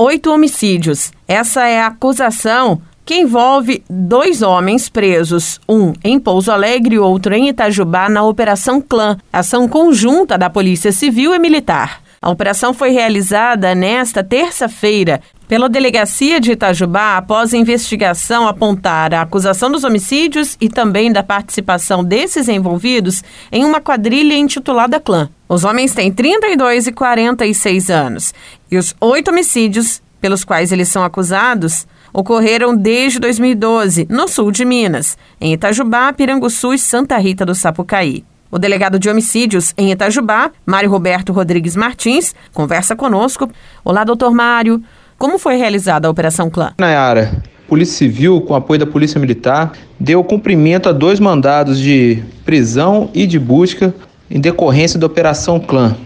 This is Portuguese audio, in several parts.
oito homicídios. Essa é a acusação que envolve dois homens presos, um em Pouso Alegre e outro em Itajubá, na Operação Clã, ação conjunta da Polícia Civil e Militar. A operação foi realizada nesta terça-feira pela Delegacia de Itajubá após a investigação apontar a acusação dos homicídios e também da participação desses envolvidos em uma quadrilha intitulada Clã. Os homens têm 32 e 46 anos e os oito homicídios pelos quais eles são acusados ocorreram desde 2012, no sul de Minas, em Itajubá, Piranguçu e Santa Rita do Sapucaí. O delegado de homicídios em Itajubá, Mário Roberto Rodrigues Martins, conversa conosco. Olá, doutor Mário. Como foi realizada a Operação Clã? Nayara, Polícia Civil, com apoio da Polícia Militar, deu cumprimento a dois mandados de prisão e de busca em decorrência da Operação Clã.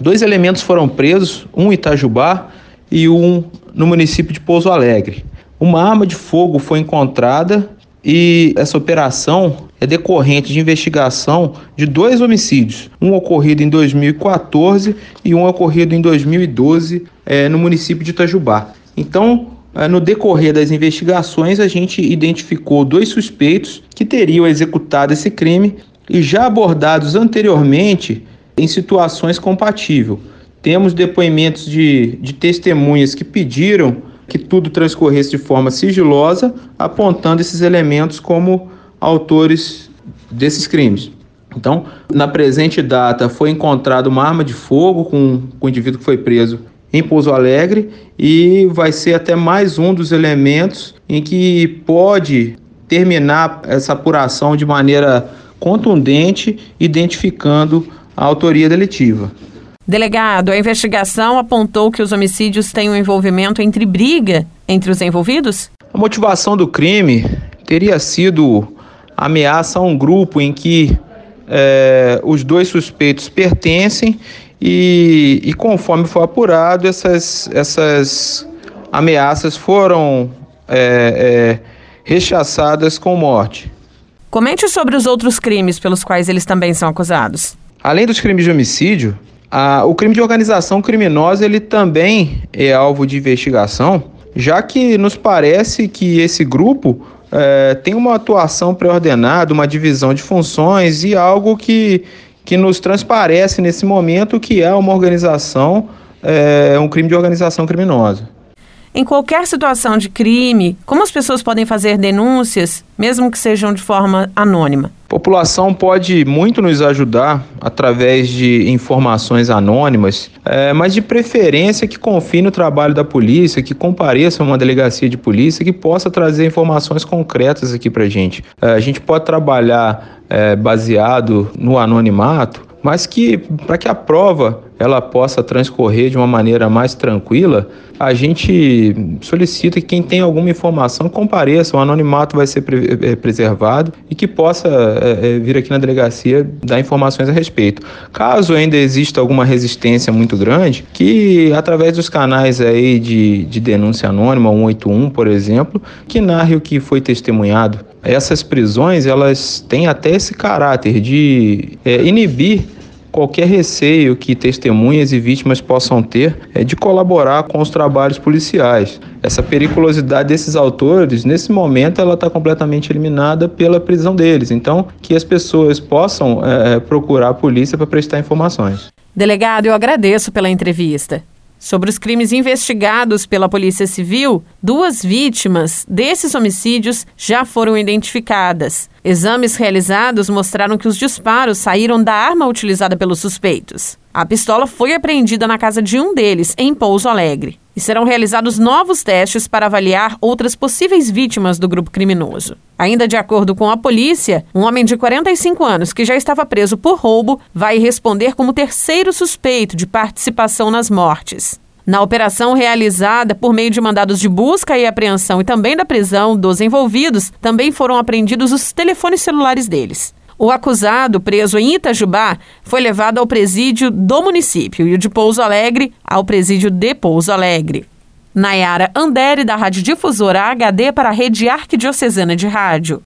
Dois elementos foram presos, um em Itajubá e um no município de Pouso Alegre. Uma arma de fogo foi encontrada e essa operação é decorrente de investigação de dois homicídios, um ocorrido em 2014 e um ocorrido em 2012 é, no município de Itajubá. Então, é, no decorrer das investigações, a gente identificou dois suspeitos que teriam executado esse crime e já abordados anteriormente em situações compatíveis. Temos depoimentos de, de testemunhas que pediram que tudo transcorresse de forma sigilosa, apontando esses elementos como autores desses crimes. Então, na presente data, foi encontrada uma arma de fogo com, com o indivíduo que foi preso em Pouso Alegre e vai ser até mais um dos elementos em que pode terminar essa apuração de maneira contundente, identificando a autoria delitiva. Delegado, a investigação apontou que os homicídios têm um envolvimento entre briga entre os envolvidos? A motivação do crime teria sido ameaça a um grupo em que é, os dois suspeitos pertencem e, e, conforme foi apurado, essas, essas ameaças foram é, é, rechaçadas com morte. Comente sobre os outros crimes pelos quais eles também são acusados. Além dos crimes de homicídio, a, o crime de organização criminosa ele também é alvo de investigação, já que nos parece que esse grupo é, tem uma atuação pré-ordenada, uma divisão de funções e algo que, que nos transparece nesse momento que é uma organização, é, um crime de organização criminosa. Em qualquer situação de crime, como as pessoas podem fazer denúncias, mesmo que sejam de forma anônima? A população pode muito nos ajudar através de informações anônimas, é, mas de preferência que confie no trabalho da polícia, que compareça a uma delegacia de polícia, que possa trazer informações concretas aqui para gente. É, a gente pode trabalhar é, baseado no anonimato, mas que para que a prova ela possa transcorrer de uma maneira mais tranquila, a gente solicita que quem tem alguma informação compareça, o anonimato vai ser eh, preservado e que possa é, vir aqui na delegacia dar informações a respeito. Caso ainda exista alguma resistência muito grande, que através dos canais aí de, de denúncia anônima, 181, por exemplo, que narre o que foi testemunhado. Essas prisões, elas têm até esse caráter de é, inibir qualquer receio que testemunhas e vítimas possam ter é de colaborar com os trabalhos policiais. Essa periculosidade desses autores, nesse momento, ela está completamente eliminada pela prisão deles. Então, que as pessoas possam é, procurar a polícia para prestar informações. Delegado, eu agradeço pela entrevista. Sobre os crimes investigados pela Polícia Civil, duas vítimas desses homicídios já foram identificadas. Exames realizados mostraram que os disparos saíram da arma utilizada pelos suspeitos. A pistola foi apreendida na casa de um deles, em Pouso Alegre. E serão realizados novos testes para avaliar outras possíveis vítimas do grupo criminoso. Ainda de acordo com a polícia, um homem de 45 anos que já estava preso por roubo vai responder como terceiro suspeito de participação nas mortes. Na operação realizada por meio de mandados de busca e apreensão e também da prisão dos envolvidos, também foram apreendidos os telefones celulares deles. O acusado, preso em Itajubá, foi levado ao presídio do município e o de Pouso Alegre ao presídio de Pouso Alegre. Nayara Andere, da Rádio Difusora HD para a Rede Arquidiocesana de Rádio.